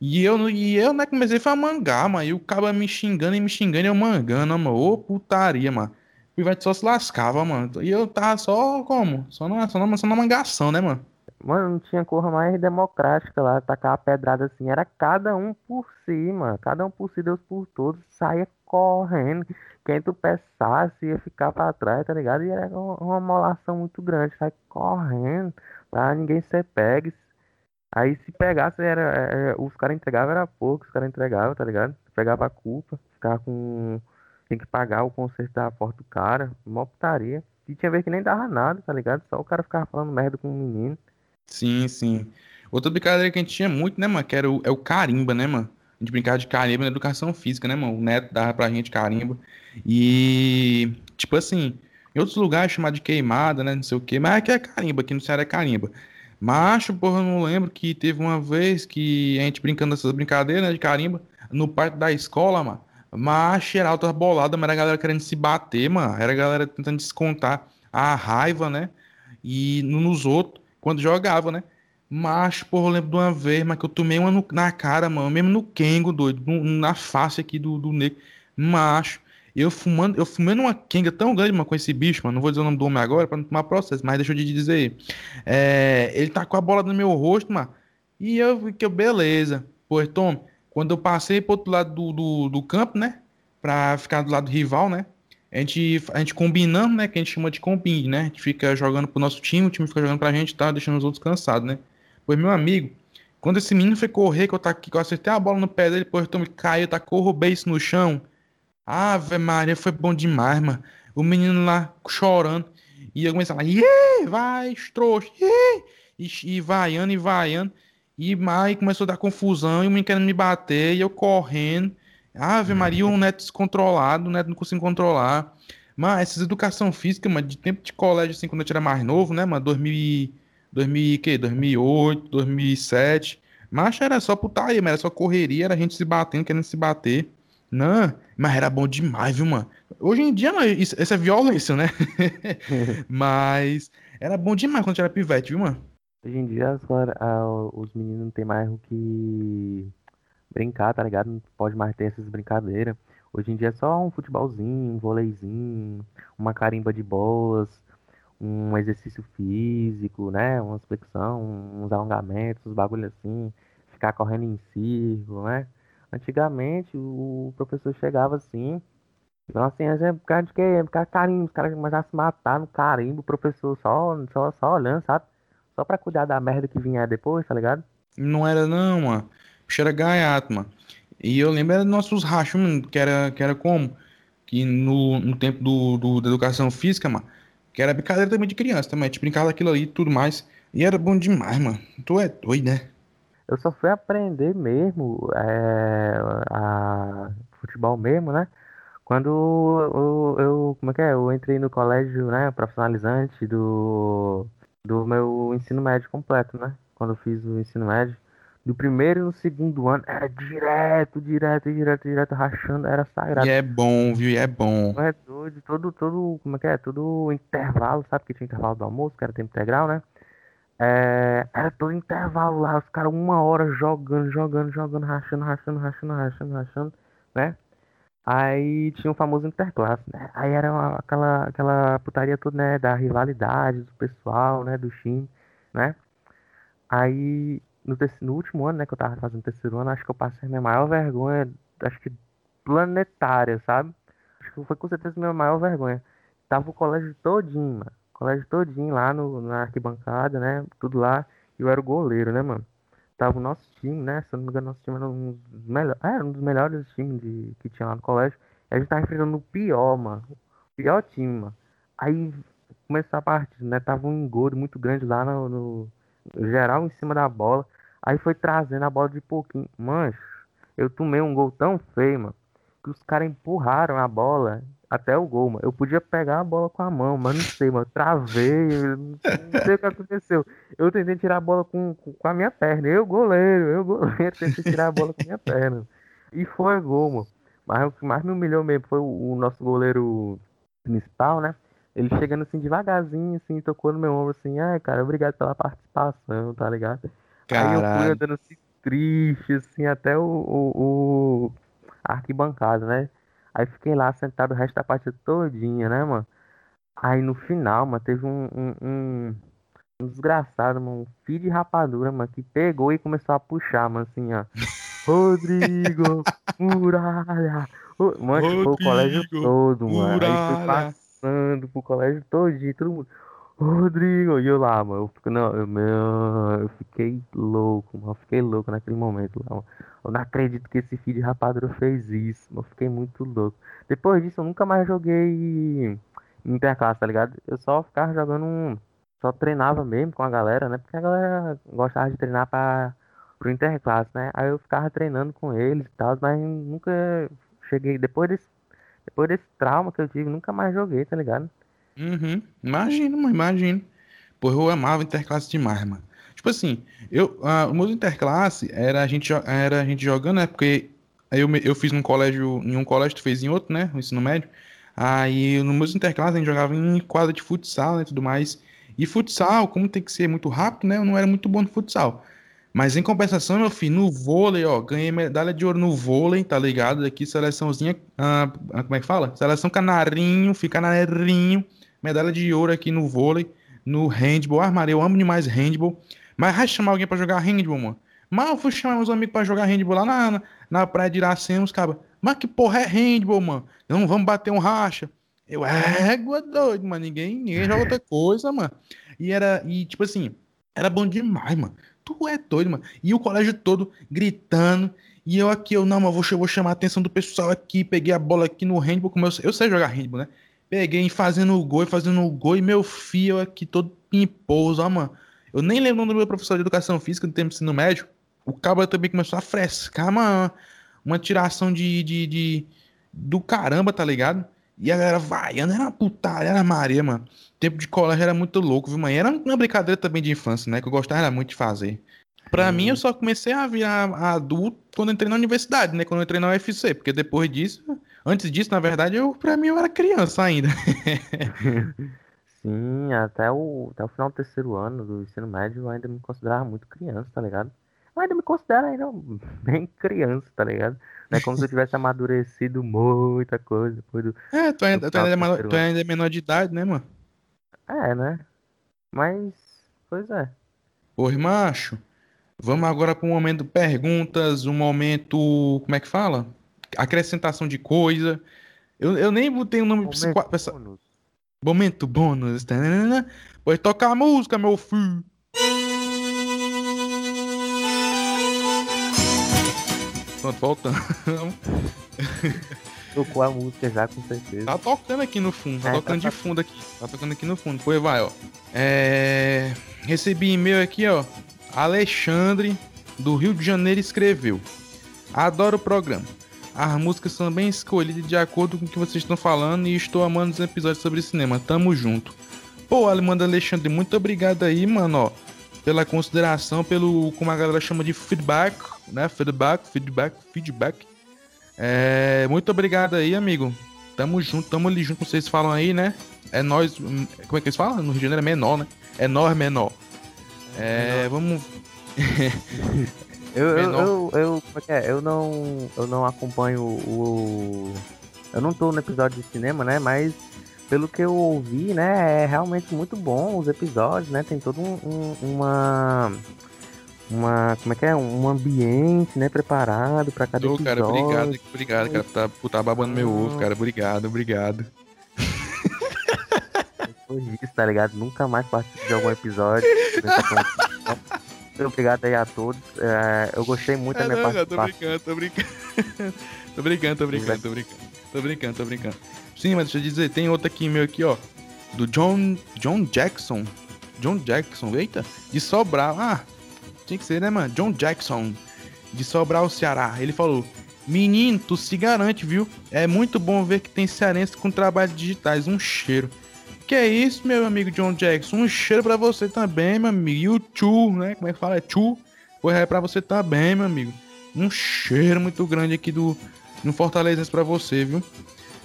E eu, e eu, né, comecei a mangar, mano. E o cara me xingando e me xingando e eu mangando, mano. Ô, putaria, mano. O Ivete só se lascava, mano. E eu tava só como? Só na, só na, só na mangação, né, mano? Mano, não tinha cor mais democrática lá, tacar a pedrada assim. Era cada um por si, mano. Cada um por si, Deus por todos. Saia correndo. Quem tu peçasse ia ficar pra trás, tá ligado? E era uma, uma molação muito grande. Sai correndo pra ninguém ser pegue. Aí se pegasse, era, era os caras entregavam, era pouco, os caras entregavam, tá ligado? Pegava a culpa, ficava com tem que pagar o conserto da porta do cara, mó putaria. E tinha vez que nem dava nada, tá ligado? Só o cara ficava falando merda com o menino. Sim, sim. Outra brincadeira que a gente tinha muito, né, mano? Que era o, é o carimba, né, mano? A gente brincava de carimba na educação física, né, mano? O neto dava pra gente carimba. E, tipo assim, em outros lugares chamado de queimada, né? Não sei o quê. Mas aqui é carimba, aqui no Ceará é carimba. Macho, porra, não lembro que teve uma vez que a gente brincando dessas brincadeiras, né, de carimba, no parque da escola, mano. Mas geral tava bolada, mas era a galera querendo se bater, mano. Era a galera tentando descontar a raiva, né? E nos outros, quando jogava, né? Mas, porra, eu lembro de uma vez, mas que eu tomei uma no, na cara, mano. Mesmo no Kengo, doido. No, na face aqui do, do negro. Macho. Eu fumando, eu fumando uma Kenga tão grande, mano, com esse bicho, mano. Não vou dizer o nome do homem agora pra não tomar processo, mas deixa eu te dizer. É, ele tá com a bola no meu rosto, mano. E eu fiquei, beleza. Pois, Tom, quando eu passei pro outro lado do, do, do, campo, né? Pra ficar do lado do rival, né? A gente, a gente combinando, né? Que a gente chama de combine, né? A gente fica jogando pro nosso time, o time fica jogando pra gente, tá? Deixando os outros cansados, né? Pois, meu amigo, quando esse menino foi correr, que eu, tá, que eu acertei a bola no pé dele, pois Tom caiu, tacou o base no chão. Ave Maria, foi bom demais, mano. O menino lá chorando. E eu comecei a falar, vai, trouxa, e, e vaiando, e vaiando. E mais começou a dar confusão, e o menino querendo me bater, e eu correndo. Ave Maria, um neto descontrolado, o neto não conseguiu controlar. Mas essas educação física, mano, de tempo de colégio, assim, quando eu era mais novo, né, mano, 2000, 2000, que, 2008, 2007. Mas era só putaria, mas era só correria, era gente se batendo, querendo se bater. Não, mas era bom demais, viu, mano? Hoje em dia, não, isso, isso é violência, né? mas era bom demais quando era pivete, viu, mano? Hoje em dia os meninos não tem mais o que brincar, tá ligado? Não pode mais ter essas brincadeiras. Hoje em dia é só um futebolzinho, um voleizinho, uma carimba de boas, um exercício físico, né? Uma flexão, uns alongamentos, uns bagulho assim, ficar correndo em círculo, né? Antigamente o professor chegava assim, então assim, é por causa de? Por causa de carimbo, os caras começavam a se matar no carimbo, o professor só, só, só olhando, sabe? Só pra cuidar da merda que vinha depois, tá ligado? Não era não, mano. Era gaiato, mano. E eu lembro dos nossos rachos, mano, que era, que era como? Que no, no tempo do, do, da educação física, mano, que era brincadeira também de criança também. A gente brincava daquilo ali e tudo mais. E era bom demais, mano. Tu é doido, né? Eu só fui aprender mesmo é, a futebol mesmo, né? Quando eu, eu, como é que é? Eu entrei no colégio, né, profissionalizante do do meu ensino médio completo, né? Quando eu fiz o ensino médio. Do primeiro e no segundo ano, era direto, direto, direto, direto, rachando, era sagrado. E é bom, viu? E é bom. É doido, todo, todo, como é que é? Todo intervalo, sabe que tinha intervalo do almoço, que era tempo integral, né? É, era todo intervalo lá, os caras uma hora jogando, jogando, jogando, rachando, rachando, rachando, rachando, rachando, né? Aí tinha o famoso interclasse, né? Aí era uma, aquela, aquela putaria toda, né? Da rivalidade do pessoal, né? Do time, né? Aí no, no último ano, né? Que eu tava fazendo terceiro ano, acho que eu passei a minha maior vergonha, acho que planetária, sabe? Acho que foi com certeza a minha maior vergonha. Tava o colégio todinho, mano. Colégio todinho lá no, na arquibancada, né? Tudo lá. E eu era o goleiro, né, mano? Tava o nosso time, né? Se eu não me engano, nosso time era um dos melhores. É, um dos melhores times de, que tinha lá no colégio. E a gente tava enfrentando o pior, mano. O pior time, mano. Aí começou a partida, né? Tava um engodo muito grande lá no, no- no geral em cima da bola. Aí foi trazendo a bola de pouquinho. Mancho, eu tomei um gol tão feio, mano, que os caras empurraram a bola até o gol, mano. Eu podia pegar a bola com a mão, mas não sei, mano. Travei, não sei o que aconteceu. Eu tentei tirar a bola com, com, a minha perna. Eu, goleiro, eu, goleiro, tentei tirar a bola com a minha perna. E foi gol, mano. Mas o que mais me humilhou mesmo foi o, o nosso goleiro principal, né? Ele chegando assim devagarzinho, assim, tocou no meu ombro assim, ai, cara, obrigado pela participação, tá ligado? Aí eu fui Caralho. andando assim, triste, assim, até o, o, o- arquibancada, né? Aí fiquei lá sentado o resto da partida todinha, né, mano? Aí no final, mano, teve um, um, um, um desgraçado, mano, um filho de rapadura, mano, que pegou e começou a puxar, mano, assim, ó. Rodrigo, muralha. Mano, foi o colégio Rodrigo, todo, mano. Aí foi muralha. passando pro colégio todinho, todo mundo. Rodrigo, e eu lá, mano. Eu, fico, não, eu, meu, eu fiquei louco, mano. Eu fiquei louco naquele momento lá, mano. Eu não acredito que esse filho de rapadura fez isso, mano. Eu fiquei muito louco. Depois disso, eu nunca mais joguei interclasse, tá ligado? Eu só ficava jogando um. Só treinava mesmo com a galera, né? Porque a galera gostava de treinar pra, pro interclasse, né? Aí eu ficava treinando com eles e tal, mas nunca cheguei. Depois desse, depois desse trauma que eu tive, nunca mais joguei, tá ligado? Uhum. Imagino, mano, imagino. Pô, eu amava interclasse demais, mano. Tipo assim, eu, ah, o meu interclasse era a gente, era a gente jogando, né? Porque eu, eu fiz num colégio, em um colégio, tu fez em outro, né? O ensino médio. Aí no meu interclasse a gente jogava em quadra de futsal né, e tudo mais. E futsal, como tem que ser muito rápido, né? Eu não era muito bom no futsal. Mas em compensação, meu filho, no vôlei, ó, ganhei medalha de ouro no vôlei, tá ligado? Aqui, seleçãozinha, ah, ah, como é que fala? Seleção canarinho, fica canarinho, medalha de ouro aqui no vôlei, no handball. Maria, eu amo demais handball. Mas vai chamar alguém pra jogar handball, mano. Eu fui chamar meus amigos pra jogar handball lá na, na, praia de Iracema, os cabas. Mas que porra é handball, mano? Não vamos bater um racha. Eu, égua doido, mano. Ninguém, ninguém joga outra coisa, mano. E era, e tipo assim, era bom demais, mano. Tu é doido, mano. E o colégio todo gritando. E eu aqui, eu, não, mas vou, ch- vou chamar a atenção do pessoal aqui. Peguei a bola aqui no handball, como eu, eu sei jogar handball, né? Peguei fazendo o gol, e fazendo o gol, e meu eu aqui todo pimposo, ó, mano. Eu nem lembro do meu professor de educação física no tempo de ensino médio. O cabo também começou a frescar, mano. Uma tiração de, de, de- do caramba, tá ligado? E a galera vaiando, era uma putaria, era Maria, mano. Tempo de colégio era muito louco, viu, mãe? Era uma brincadeira também de infância, né? Que eu gostava muito de fazer. Pra mim, eu só comecei a virar adulto quando entrei na universidade, né? Quando eu entrei na UFC, porque depois disso, antes disso, na verdade, eu, pra mim, eu era criança ainda. Sim, até o, até o final do terceiro ano do ensino médio eu ainda me considerava muito criança, tá ligado? Eu ainda me considero ainda bem criança, tá ligado? Não é como se eu tivesse amadurecido muita coisa depois do. É, tu ainda, tu ainda, é, tu ainda é menor de idade, né, mano? É, né? Mas, pois é. Ô, macho, vamos agora para um momento perguntas, um momento, como é que fala? Acrescentação de coisa. Eu, eu nem botei o nome pra esse Momento pra essa- bônus. Momento bônus. tanana. Pois toca a música, meu filho. Pronto, voltando. Tocou a música já, com certeza. Tá tocando aqui no fundo, tá É, tocando tá de fundo aqui. Tá tocando aqui no fundo. Pois vai, ó. É... Recebi e-mail aqui, ó. Alexandre, do Rio de Janeiro, escreveu. Adoro o programa. As músicas são bem escolhidas de acordo com o que vocês estão falando e estou amando os episódios sobre cinema. Tamo junto. Pô, Alemanda Alexandre, muito obrigado aí, mano, ó. Pela consideração, pelo, como a galera chama de feedback, né? Feedback, feedback, feedback. É, muito obrigado aí, amigo. Tamo junto, tamo ali junto, vocês falam aí, né? É nós. hum, Como é que eles falam? No Rio de Janeiro é menor, né? É nós menor. É, vamos. Eu, eu, eu, eu, é é? Eu não, eu não acompanho o. Eu não tô no episódio de cinema, né? Mas pelo que eu ouvi, né? É realmente muito bom os episódios, né? Tem todo um, um- uma. Uma. Como é que é? Um ambiente, né? Preparado pra cada Ô, episódio. cara, obrigado, obrigado, cara, por tá, por tá babando meu ovo, cara. Obrigado, obrigado. Depois disso, tá ligado? Nunca mais participo de algum episódio. Muito obrigado aí a todos. É, eu gostei muito da É, minha não, não, tô participação. brincando, tô brincando. tô brincando, tô brincando, tô brincando. Tô brincando, tô brincando. Sim, mas deixa eu dizer, tem outro aqui meu aqui, ó. Do John. John Jackson. John Jackson, eita. De Sobral. Ah, tinha que ser, né, mano? John Jackson. De Sobral, Ceará. Ele falou. Menino, tu se garante, viu? É muito bom ver que tem cearense com trabalhos digitais. Um cheiro. Que é isso, meu amigo John Jackson? Um cheiro pra você também, meu amigo. E o tchu, né? Como é que fala? É tchu. Pois é pra você também, meu amigo. Um cheiro muito grande aqui do no Fortaleza pra você, viu?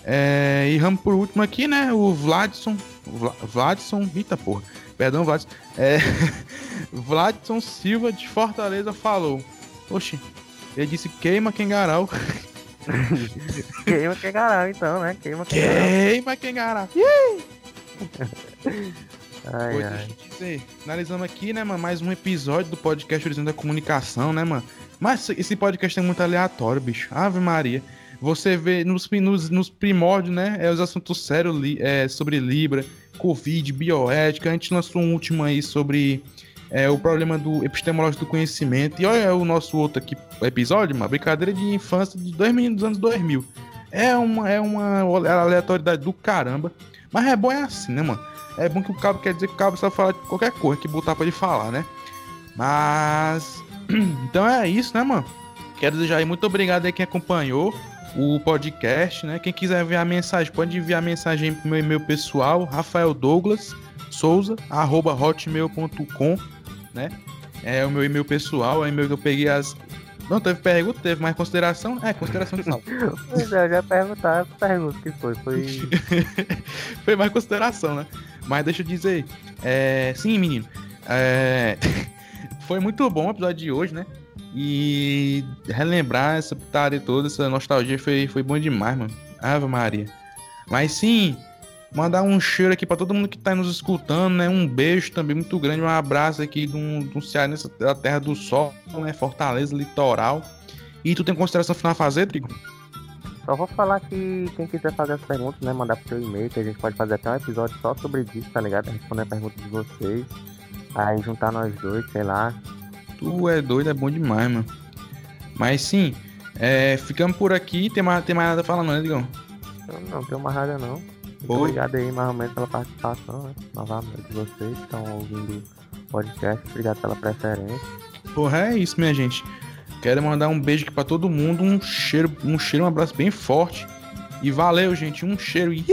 É, e vamos por último aqui, né? O Vladson. Vla, Vladson. Eita porra. Perdão, Vladson. É, Vladson Silva de Fortaleza falou. Oxi. Ele disse queima Kengarau. Queima que garal, então, né? Queima que garal. Queima Kengarau. Ai, ai. dizer. Finalizamos aqui, né, mano? Mais um episódio do podcast Horizonte da Comunicação, né, mano? Mas esse podcast é muito aleatório, bicho. Ave Maria. Você vê nos, nos, nos primórdios, né? É os assuntos sérios li- é, sobre Libra, Covid, bioética. A gente lançou um último aí sobre é, o problema do epistemológico do conhecimento. E olha o nosso outro aqui episódio, uma brincadeira de infância de dois meninos dos anos 2000. É uma, é uma aleatoriedade do caramba. Mas é bom é assim, né, mano? É bom que o cabo quer dizer que o cabo só fala de qualquer coisa que botar pra ele falar, né? Mas. Então é isso, né, mano? Quero desejar aí muito obrigado aí quem acompanhou o podcast, né? Quem quiser enviar mensagem, pode enviar mensagem pro meu e-mail pessoal, Rafael Douglas Souza, arroba hotmail.com, né? É o meu e-mail pessoal, é o e-mail que eu peguei as. Não teve pergunta, teve mais consideração? É, consideração de saldo. Pois é, eu já perguntar, o que foi. Foi. Foi mais consideração, né? Mas deixa eu dizer. É... Sim, menino. É... Foi muito bom o episódio de hoje, né? E relembrar essa putaria toda, essa nostalgia foi, foi bom demais, mano. Ave Maria. Mas sim, mandar um cheiro aqui pra todo mundo que tá nos escutando, né? Um beijo também muito grande, um abraço aqui de um, de um cearense da Terra do Sol, né? Fortaleza, litoral. E tu tem consideração final a fazer, Trigo? Só vou falar que quem quiser fazer as perguntas, né, mandar pro seu e-mail, que a gente pode fazer até um episódio só sobre isso, tá ligado? Responder a pergunta de vocês. Aí juntar nós dois, sei lá. Tu é doido, é bom demais, mano. Mas sim, é, ficamos por aqui. Tem mais, tem mais nada a falar, não, né, Digão? Eu não tenho mais nada não. Muito obrigado aí mais ou menos pela participação, né? Novamente vocês que estão ouvindo o podcast. Obrigado pela preferência. Porra, é isso, minha gente. Quero mandar um beijo aqui pra todo mundo. Um cheiro, um cheiro, um abraço bem forte. E valeu, gente. Um cheiro. e